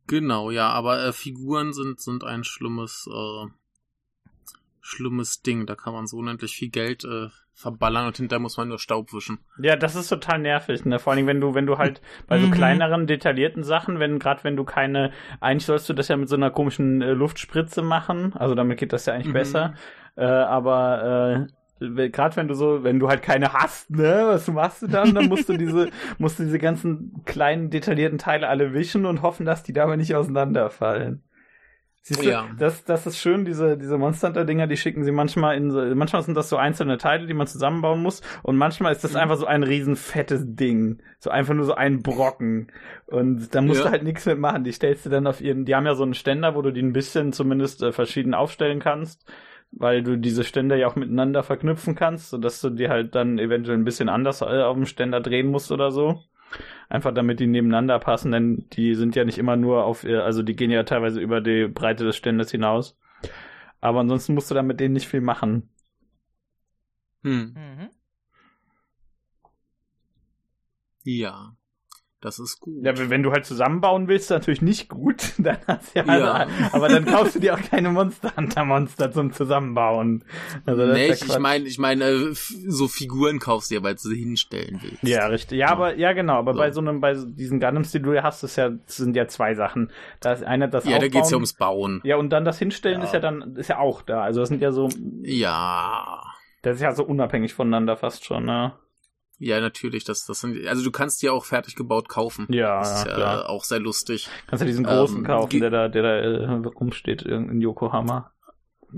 Genau, ja, aber äh, Figuren sind, sind ein schlimmes, äh, schlimmes Ding. Da kann man so unendlich viel Geld äh, verballern und hinterher muss man nur Staub wischen. Ja, das ist total nervig, ne? Vor allem, wenn du, wenn du halt bei so Mhm. kleineren, detaillierten Sachen, wenn, gerade wenn du keine, eigentlich sollst du das ja mit so einer komischen äh, Luftspritze machen, also damit geht das ja eigentlich Mhm. besser, äh, aber, äh, gerade wenn du so, wenn du halt keine hast, ne, was machst du dann? Dann musst du diese, musst du diese ganzen kleinen detaillierten Teile alle wischen und hoffen, dass die dabei nicht auseinanderfallen. Siehst du, Ja. das, das ist schön, diese, diese Monster Hunter-Dinger, die schicken sie manchmal in so, manchmal sind das so einzelne Teile, die man zusammenbauen muss, und manchmal ist das Mhm. einfach so ein riesen fettes Ding. So einfach nur so ein Brocken. Und da musst Ja. du halt nichts mitmachen. Die stellst du dann auf ihren, die haben ja so einen Ständer, wo du die ein bisschen zumindest äh, verschieden aufstellen kannst, weil du diese Ständer ja auch miteinander verknüpfen kannst, sodass du die halt dann eventuell ein bisschen anders äh, auf dem Ständer drehen musst oder so. Einfach damit die nebeneinander passen, denn die sind ja nicht immer nur auf, ihr- also die gehen ja teilweise über die Breite des Ständers hinaus. Aber ansonsten musst du da mit denen nicht viel machen. Hm. Mhm. Ja. Das ist gut. Ja, wenn du halt zusammenbauen willst, natürlich nicht gut. Dann hast du ja, Ja. aber dann kaufst du dir auch keine Monster Hunter Monster zum Zusammenbauen. Also das nee, ist ich, ja ich meine, ich meine, äh, f- so Figuren kaufst du ja, weil du sie hinstellen willst. Ja, richtig. Ja, aber ja genau, aber So. bei so einem, bei diesen Gundams, die du ja hast, ist ja, sind ja zwei Sachen. Da ist eine das Ja, da Aufbauen. geht's ja ums Bauen. Ja, und dann das Hinstellen Ja. ist ja dann, ist ja auch da. Also das sind ja so, Ja. das ist ja so unabhängig voneinander fast schon, ne? Ja, natürlich. Das, das sind, also du kannst die auch fertig gebaut kaufen. Ja, Das ist ja, ja klar. auch sehr lustig. Kannst du diesen großen Ähm, kaufen, der da, der da äh, rumsteht in Yokohama.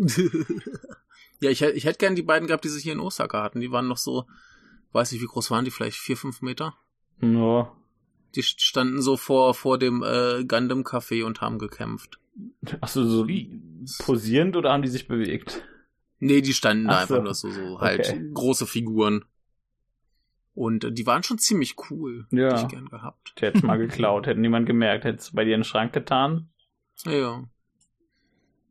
ja, ich, ich hätte gern die beiden gehabt, die sich hier in Osaka hatten. Die waren noch so, weiß nicht, wie groß waren die? Vielleicht vier, fünf Meter? Ja. Die standen so vor, vor dem äh, Gundam Café und haben gekämpft. Achso, so Wie? posierend oder haben die sich bewegt? Nee, die standen da so. einfach nur so, so halt Okay. große Figuren. Und äh, die waren schon ziemlich cool. Ja. Hätte ich gern gehabt. Der hätte mal geklaut, hätte niemand gemerkt. Hättest du bei dir in den Schrank getan? Ja.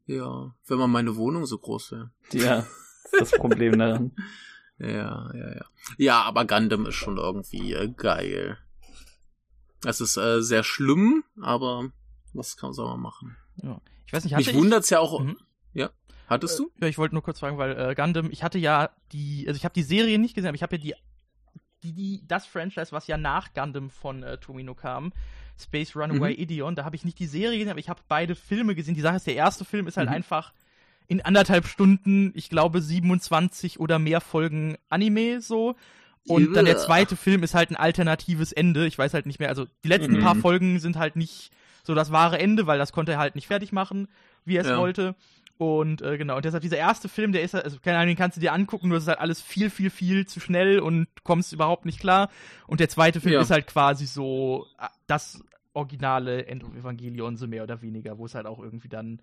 Ja. Wenn man meine Wohnung so groß wäre. Ja, das Problem daran. Ja, ja, ja. Ja, aber Gundam ist schon irgendwie äh, geil. Es ist äh, sehr schlimm, aber was kann soll man machen? Ja. Ich weiß nicht, Mich ich, wundert's ja auch. Mhm. Ja, hattest du? Ja, ich wollte nur kurz fragen, weil äh, Gundam, ich hatte ja die, also ich habe die Serie nicht gesehen, aber ich habe ja die, die, das Franchise, was ja nach Gundam von äh, Tomino kam, Space Runaway Mhm. Ideon, da habe ich nicht die Serie gesehen, aber ich habe beide Filme gesehen. Die Sache ist, der erste Film ist halt Mhm. einfach in anderthalb Stunden, ich glaube 27 oder mehr Folgen Anime so. Und dann der zweite Film ist halt ein alternatives Ende. Ich weiß halt nicht mehr, also die letzten Mhm. paar Folgen sind halt nicht so das wahre Ende, weil das konnte er halt nicht fertig machen, wie er es Ja. wollte. Und äh, genau, und deshalb dieser erste Film, der ist halt, also keine Ahnung, den kannst du dir angucken, nur es ist halt alles viel, viel, viel zu schnell und kommst überhaupt nicht klar. Und der zweite Film Ja. ist halt quasi so äh, das originale End of Evangelion, so mehr oder weniger, wo es halt auch irgendwie dann,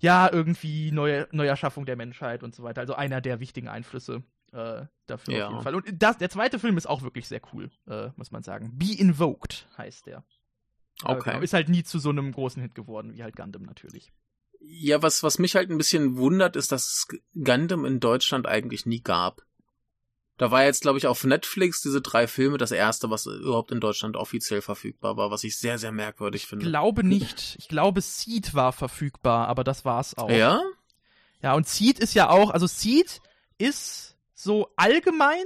ja, irgendwie neue Neuerschaffung der Menschheit und so weiter. Also einer der wichtigen Einflüsse äh, dafür Ja. auf jeden Fall. Und das, der zweite Film ist auch wirklich sehr cool, äh, muss man sagen. Be Invoked heißt der. Aber Okay. genau, ist halt nie zu so einem großen Hit geworden, wie halt Gundam natürlich. Ja, was, was mich halt ein bisschen wundert, ist, dass es Gundam in Deutschland eigentlich nie gab. Da war jetzt, glaube ich, auf Netflix diese drei Filme das erste, was überhaupt in Deutschland offiziell verfügbar war, was ich sehr, sehr merkwürdig Ich finde. glaube nicht. Ich glaube, Seed war verfügbar, aber das war's auch. Ja? Ja, und Seed ist ja auch, also Seed ist so allgemein,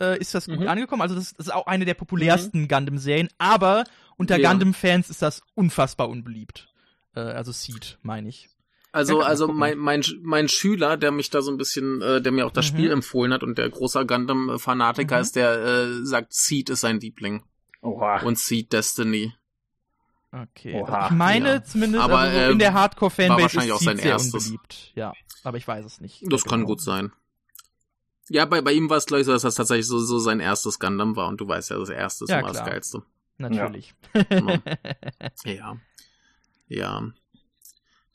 äh, ist das gut Mhm. angekommen. Also das, das ist auch eine der populärsten Gundam-Serien, aber unter Ja. Gundam-Fans ist das unfassbar unbeliebt. Äh, also Seed, meine ich. Also, Ja, also mein, mein, mein Schüler, der mich da so ein bisschen, äh, der mir auch das Mhm. Spiel empfohlen hat und der großer Gundam-Fanatiker Mhm. ist, der äh, sagt, Seed ist sein Liebling. Oha. Und Seed Destiny. Okay. Oha, also ich meine ja. zumindest, Aber, also so in der war Hardcore-Fanbase wahrscheinlich ist auch Seed sein sehr erstes. unbeliebt. Ja, aber ich weiß es nicht. Das kann Genau. gut sein. Ja, bei, bei ihm war es, glaube ich, so, dass das tatsächlich so, so sein erstes Gundam war und du weißt ja, das erste ist Ja, immer das klar. Geilste. Natürlich. Ja. Ja. Ja,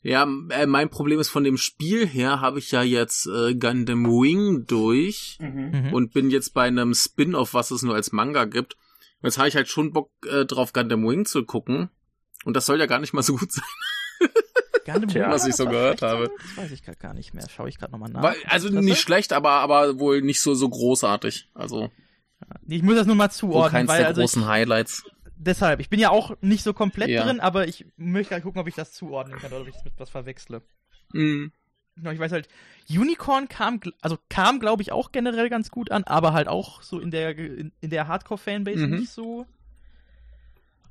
äh, mein Problem ist, von dem Spiel her habe ich ja jetzt äh, Gundam Wing durch Mhm. Mhm. und bin jetzt bei einem Spin-off, was es nur als Manga gibt. Jetzt habe ich halt schon Bock äh, drauf, Gundam Wing zu gucken. Und das soll ja gar nicht mal so gut sein. Gundam Tja. Wing, Was ich so gehört habe. Das weiß ich gerade gar nicht mehr. Schaue ich gerade nochmal nach. Weil, also Interesse? nicht schlecht, aber, aber wohl nicht so, so großartig. Also Ich muss das nur mal wohl zuordnen, keins weil der also ich, großen Highlights. Deshalb, ich bin ja auch nicht so komplett Ja. drin, aber ich möchte gerade gucken, ob ich das zuordnen kann oder ob ich das mit was verwechsle. Mhm. Genau, ich weiß halt, Unicorn kam, also kam, glaube ich, auch generell ganz gut an, aber halt auch so in der in, in der Hardcore-Fanbase Mhm. nicht so.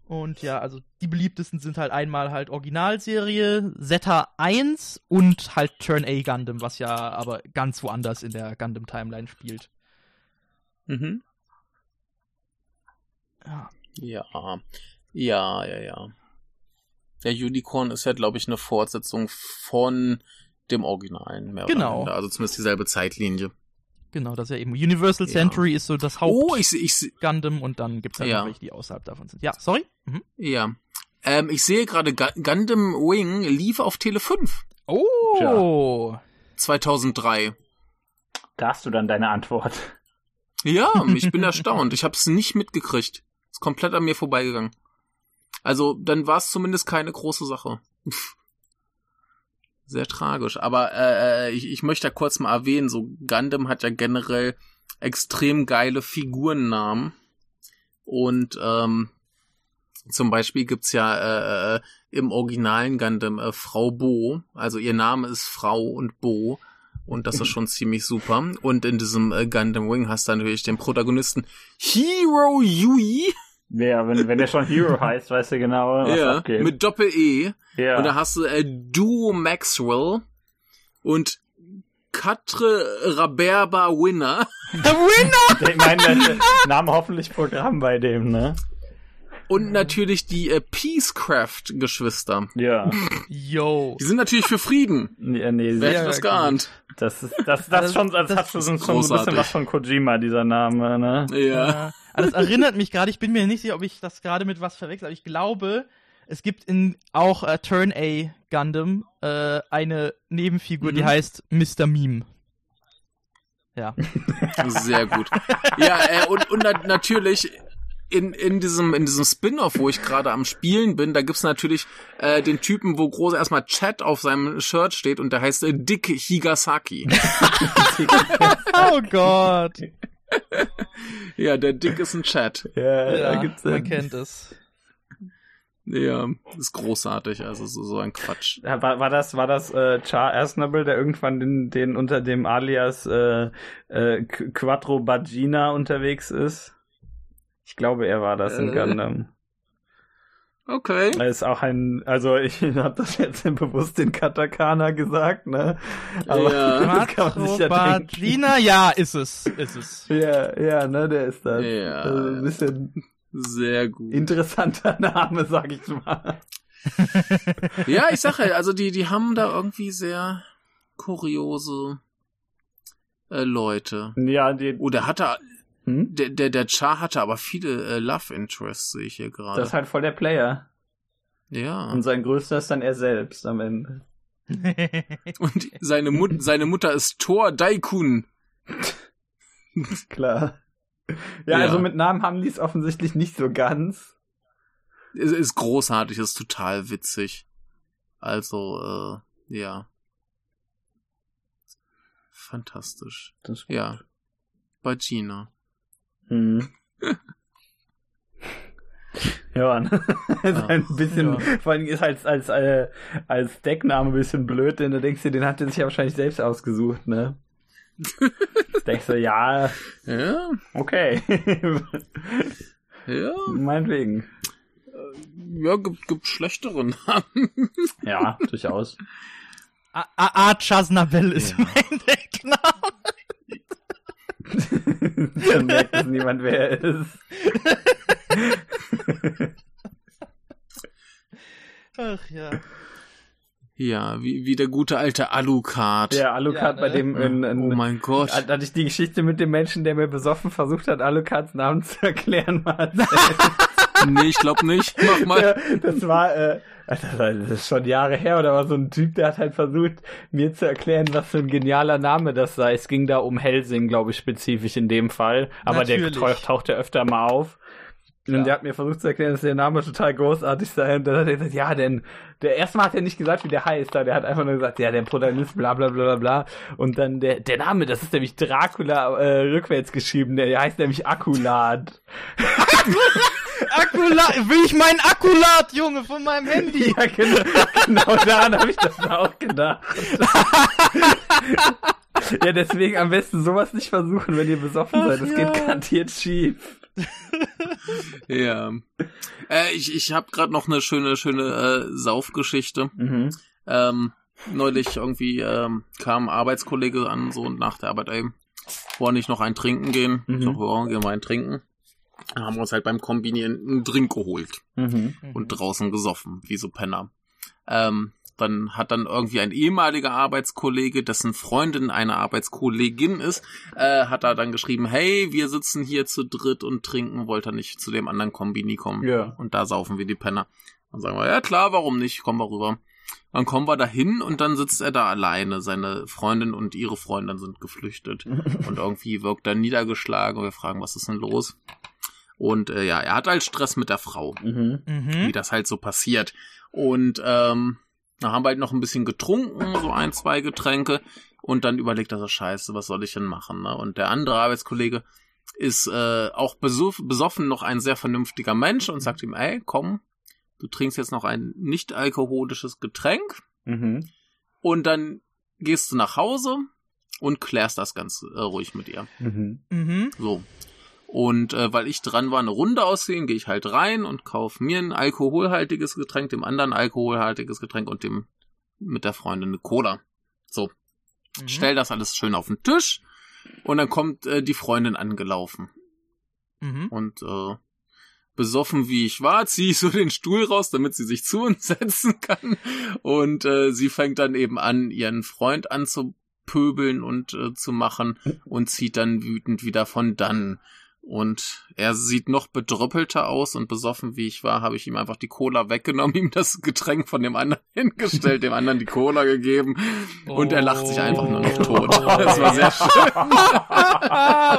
Und ja, also die beliebtesten sind halt einmal halt Originalserie, Zeta 1 und halt Turn A Gundam, was ja aber ganz woanders in der Gundam-Timeline spielt. Mhm. Ja. Ja. Ja, ja, ja. Der Unicorn ist ja, glaube ich, eine Fortsetzung von dem Originalen. Mehr Genau. Oder minder. Also zumindest dieselbe Zeitlinie. Genau, das ist ja eben. Universal Ja. Century ist so das Oh, ich, ich, Haupt-Gundam und dann gibt's halt Ja. noch welche, die außerhalb davon sind. Ja, sorry? Mhm. ja. Ähm, ich sehe gerade, Gu- Gundam Wing lief auf Tele 5 Oh! 2003. Da hast du dann deine Antwort. Ja, ich bin erstaunt. Ich habe es nicht mitgekriegt. Ist komplett an mir vorbeigegangen. Also, dann war es zumindest keine große Sache. Sehr tragisch. Aber äh, ich, ich möchte da kurz mal erwähnen, so Gundam hat ja generell extrem geile Figurennamen. Und ähm, zum Beispiel gibt's ja äh, äh, im originalen Gundam äh, Frau Bo. Also ihr Name ist Frau und Bo. Und das ist schon ziemlich super. Und in diesem äh, Gundam Wing hast du natürlich den Protagonisten Hero Yui. Ja, wenn, wenn der schon Hero heißt, weißt du genau, was Ja, abgeht. mit Doppel-E. ja. Und da hast du äh, Duo Maxwell und Katre Raberba Winner. Winner! ich meine, der Name hoffentlich Programm bei dem, ne? Und natürlich die äh, Peacecraft-Geschwister. Ja. Yo. Die sind natürlich für Frieden. ja nee, Wer hätte das geahnt? das ist, das, das, schon, das, das hat schon, ist schon so ein bisschen großartig. was von Kojima, dieser Name, ne? Ja. Äh, also das erinnert mich gerade, ich bin mir nicht sicher, ob ich das gerade mit was verwechsel, aber ich glaube, es gibt in auch äh, Turn A Gundam äh, eine Nebenfigur, die Mhm. heißt Mr. Meme. Ja. Sehr gut. Ja, äh, und, und na natürlich in, in diesem, in diesem Spin-off, wo ich gerade am Spielen bin, da gibt's natürlich äh, den Typen, wo groß erstmal Chat auf seinem Shirt steht und der heißt äh, Dick Higasaki. Oh Gott. ja, der Dick ist ein Chat. Ja, Ja, da gibt's man kennt es. Ja, ist großartig, also so, so ein Quatsch. Ja, War, war das, war das äh, Char Aznable, der irgendwann den, den unter dem Alias äh, äh, Qu- Quattro Bagina unterwegs ist? Ich glaube, er war das in Äh. Gundam. Okay. Er ist auch ein, also ich habe das jetzt bewusst in Katakana gesagt, ne? Aber Ja. das kann man sich ja denken. Gina, ja, ist es. Ist es. Ja, ja, ne, der ist das. Ja. Also ein bisschen Sehr gut. interessanter Name, sag ich mal. Ja, ich sag ja, also die, die haben da irgendwie sehr kuriose äh, Leute. Ja, die, Oh, der hatte, hm? der, der, der Char hatte aber viele äh, Love Interests, sehe ich hier gerade. das ist halt voll der Player. ja. Und sein größter ist dann er selbst am Ende. Und seine, Mut seine Mutter ist Thor Daikun. Klar. Ja, Ja. also mit Namen haben die es offensichtlich nicht so ganz. Ist, ist großartig, ist total witzig. Also, äh, ja. Fantastisch. Das ist Ja. Bei Gina. Hm. Ja, ne? ist ein bisschen, Ja. vor allem ist als, als, äh, als Deckname ein bisschen blöd, denn du denkst dir, den hat er sich ja wahrscheinlich selbst ausgesucht, ne? denkst du, ja, Ja, okay. ja. Meinetwegen. Ja, gibt, gibt schlechtere Namen. Ja, durchaus. A- A- A. Chaznabel ist Ja. mein Deckname. Dann merkt es niemand, wer er ist. Ach ja. Ja, wie, wie der gute alte Alucard. Der Alucard, Ja, bei ne? dem in, in, oh mein Gott. Hat- Hatte ich die Geschichte mit dem Menschen, der mir besoffen versucht hat, Alucards Namen zu erklären, mal erzählt. Nee, ich glaube nicht. Mach mal. Ja, das war, äh, das war- das ist schon Jahre her, oder war so ein Typ, der hat halt versucht, mir zu erklären, was für ein genialer Name das sei. Es ging da um Helsing, glaube ich, spezifisch in dem Fall. Aber der Natürlich. taucht, taucht ja öfter mal auf. Und Klar. der hat mir versucht zu erklären, dass der Name total großartig sei. Und dann hat er gesagt, ja, denn, der erstmal hat er nicht gesagt, wie der heißt, der hat einfach nur gesagt, ja, der Protagonist, bla, bla, bla, bla, bla. Und dann der, der Name, das ist nämlich Dracula, äh, rückwärts geschrieben, der heißt nämlich Akkulat. Akkulat, will ich meinen Akkulat, Junge, von meinem Handy. Ja, genau, genau daran habe ich das auch gedacht. ja, deswegen am besten sowas nicht versuchen, wenn ihr besoffen Ach seid. Das ja. geht garantiert schief. Ja. Äh, ich ich habe gerade noch eine schöne, schöne äh, Saufgeschichte. Mhm. Ähm, neulich irgendwie ähm, kam ein Arbeitskollege an, so und nach der Arbeit, ey, wollen nicht noch ein trinken gehen? Mhm. Ich sag, ja, gehen wir ein trinken. Dann haben wir uns halt beim Kombinieren einen Drink geholt Mhm. und draußen gesoffen, wie so Penner. Ähm, dann hat dann irgendwie ein ehemaliger Arbeitskollege, dessen Freundin eine Arbeitskollegin ist, äh, hat da dann geschrieben, hey, wir sitzen hier zu dritt und trinken, wollt ihr nicht zu dem anderen Kombini kommen? Ja. Und da saufen wir die Penner. Dann sagen wir, ja klar, warum nicht, kommen wir rüber. Dann kommen wir dahin und dann sitzt er da alleine. Seine Freundin und ihre Freundin sind geflüchtet. und irgendwie wirkt er niedergeschlagen und wir fragen, was ist denn los? Und äh, ja, er hat halt Stress mit der Frau Mhm. Mhm. wie das halt so passiert. Und ähm, da haben wir halt noch ein bisschen getrunken, so ein, zwei Getränke, und dann überlegt er so, scheiße, was soll ich denn machen? Ne? Und der andere Arbeitskollege ist äh, auch besoff besoffen noch ein sehr vernünftiger Mensch und sagt ihm, ey, komm, du trinkst jetzt noch ein nicht alkoholisches Getränk Mhm. und dann gehst du nach Hause und klärst das ganz äh, ruhig mit ihr. Mhm. Mhm. So. Und äh, weil ich dran war, eine Runde aussehen, gehe ich halt rein und kaufe mir ein alkoholhaltiges Getränk, dem anderen alkoholhaltiges Getränk und dem mit der Freundin eine Cola. So, Mhm. stell das alles schön auf den Tisch und dann kommt äh, die Freundin angelaufen Mhm. und äh, besoffen wie ich war, ziehe ich so den Stuhl raus, damit sie sich zu uns setzen kann und äh, sie fängt dann eben an, ihren Freund anzupöbeln und äh, zu machen und zieht dann wütend wieder von dann. Und er sieht noch bedröppelter aus und besoffen wie ich war, habe ich ihm einfach die Cola weggenommen, ihm das Getränk von dem anderen hingestellt, dem anderen die Cola gegeben und er lacht sich einfach nur noch tot. Das war sehr schön.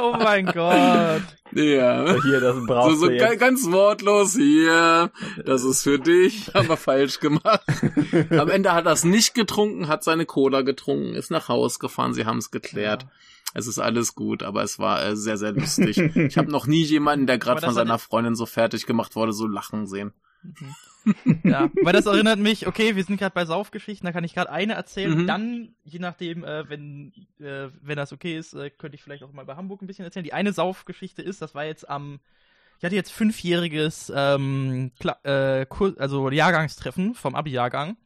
oh mein Gott. Ja. Hier, das So, brauchst so du ga- jetzt. ganz wortlos hier. Das ist für dich. Haben wir falsch gemacht. Am Ende hat er es nicht getrunken, hat seine Cola getrunken, ist nach Haus gefahren. Sie haben es geklärt. Es ist alles gut, aber es war äh, sehr, sehr lustig. Ich habe noch nie jemanden, der gerade von seiner Freundin so fertig gemacht wurde, so lachen sehen. Ja, weil das erinnert mich, okay, wir sind gerade bei Saufgeschichten, da kann ich gerade eine erzählen. Mhm. Dann, je nachdem, äh, wenn, äh, wenn das okay ist, äh, könnte ich vielleicht auch mal bei Hamburg ein bisschen erzählen. Die eine Saufgeschichte ist, das war jetzt am, ich hatte jetzt fünfjähriges, ähm, Kla äh, Kur also Jahrgangstreffen vom Abi-Jahrgang.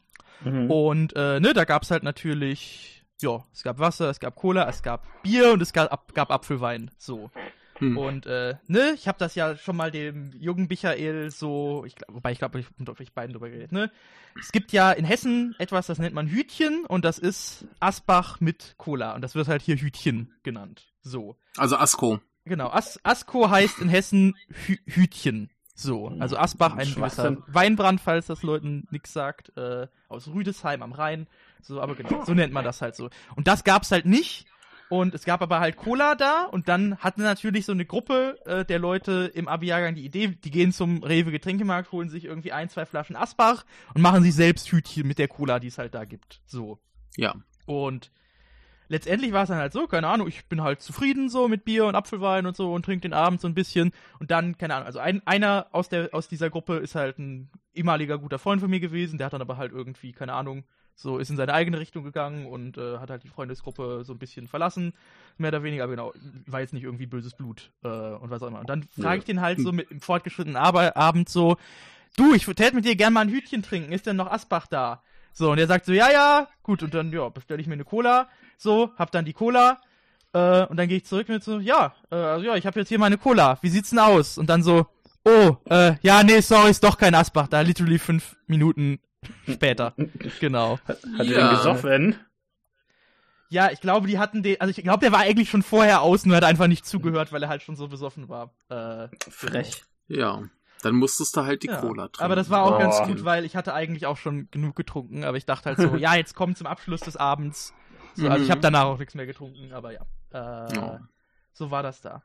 Mhm. Und äh, ne, da gab's halt natürlich, ja, es gab Wasser, es gab Cola, es gab Bier und es gab, ab, gab Apfelwein. So. Hm. Und äh, ne, ich habe das ja schon mal dem jungen Michael so, ich glaub, wobei ich glaube, ich mit euch beiden drüber geredet, ne? Es gibt ja in Hessen etwas, das nennt man Hütchen und das ist Asbach mit Cola und das wird halt hier Hütchen genannt. So. Also Asko. Genau, As Asko heißt in Hessen Hü Hütchen. So, also Asbach, ein gewisser. Weinbrand, falls das Leuten nix sagt, äh, aus Rüdesheim am Rhein. So, aber genau, so nennt man das halt so. Und das gab's halt nicht. Und es gab aber halt Cola da und dann hatte natürlich so eine Gruppe äh, der Leute im Abi-Jahrgang die Idee, die gehen zum Rewe Getränkemarkt, holen sich irgendwie ein, zwei Flaschen Asbach und machen sich selbst Hütchen mit der Cola, die es halt da gibt. So. Ja. Und letztendlich war es dann halt so, keine Ahnung, ich bin halt zufrieden so mit Bier und Apfelwein und so und trinke den Abend so ein bisschen. Und dann, keine Ahnung, also ein, einer aus, der, aus dieser Gruppe ist halt ein ehemaliger guter Freund von mir gewesen, der hat dann aber halt irgendwie, keine Ahnung, so ist in seine eigene Richtung gegangen und äh, hat halt die Freundesgruppe so ein bisschen verlassen, mehr oder weniger, aber genau, war jetzt nicht irgendwie böses Blut äh, und was auch immer. Und dann frage Ja. ich den halt so mit im fortgeschrittenen Arbe Abend so, du, ich täte mit dir gern mal ein Hütchen trinken, ist denn noch Asbach da? So, und er sagt so, ja, ja, gut, und dann, ja, bestelle ich mir eine Cola, so, hab dann die Cola, äh, und dann gehe ich zurück mit so, ja, äh, also ja, ich habe jetzt hier meine Cola, wie sieht's denn aus? Und dann so, oh, äh, ja, nee, sorry, ist doch kein Asbach, da literally fünf Minuten später. genau. Hat er Ja. den gesoffen? Ja, ich glaube, die hatten den, also ich glaube, der war eigentlich schon vorher außen, nur hat einfach nicht zugehört, weil er halt schon so besoffen war. Äh, Frech. Ja. Dann musstest du halt die ja. Cola trinken. Aber das war auch Oh. ganz gut, weil ich hatte eigentlich auch schon genug getrunken, aber ich dachte halt so, ja, jetzt kommt zum Abschluss des Abends. So, also ich Mhm. habe danach auch nichts mehr getrunken, aber ja. Äh, Ja. So war das da.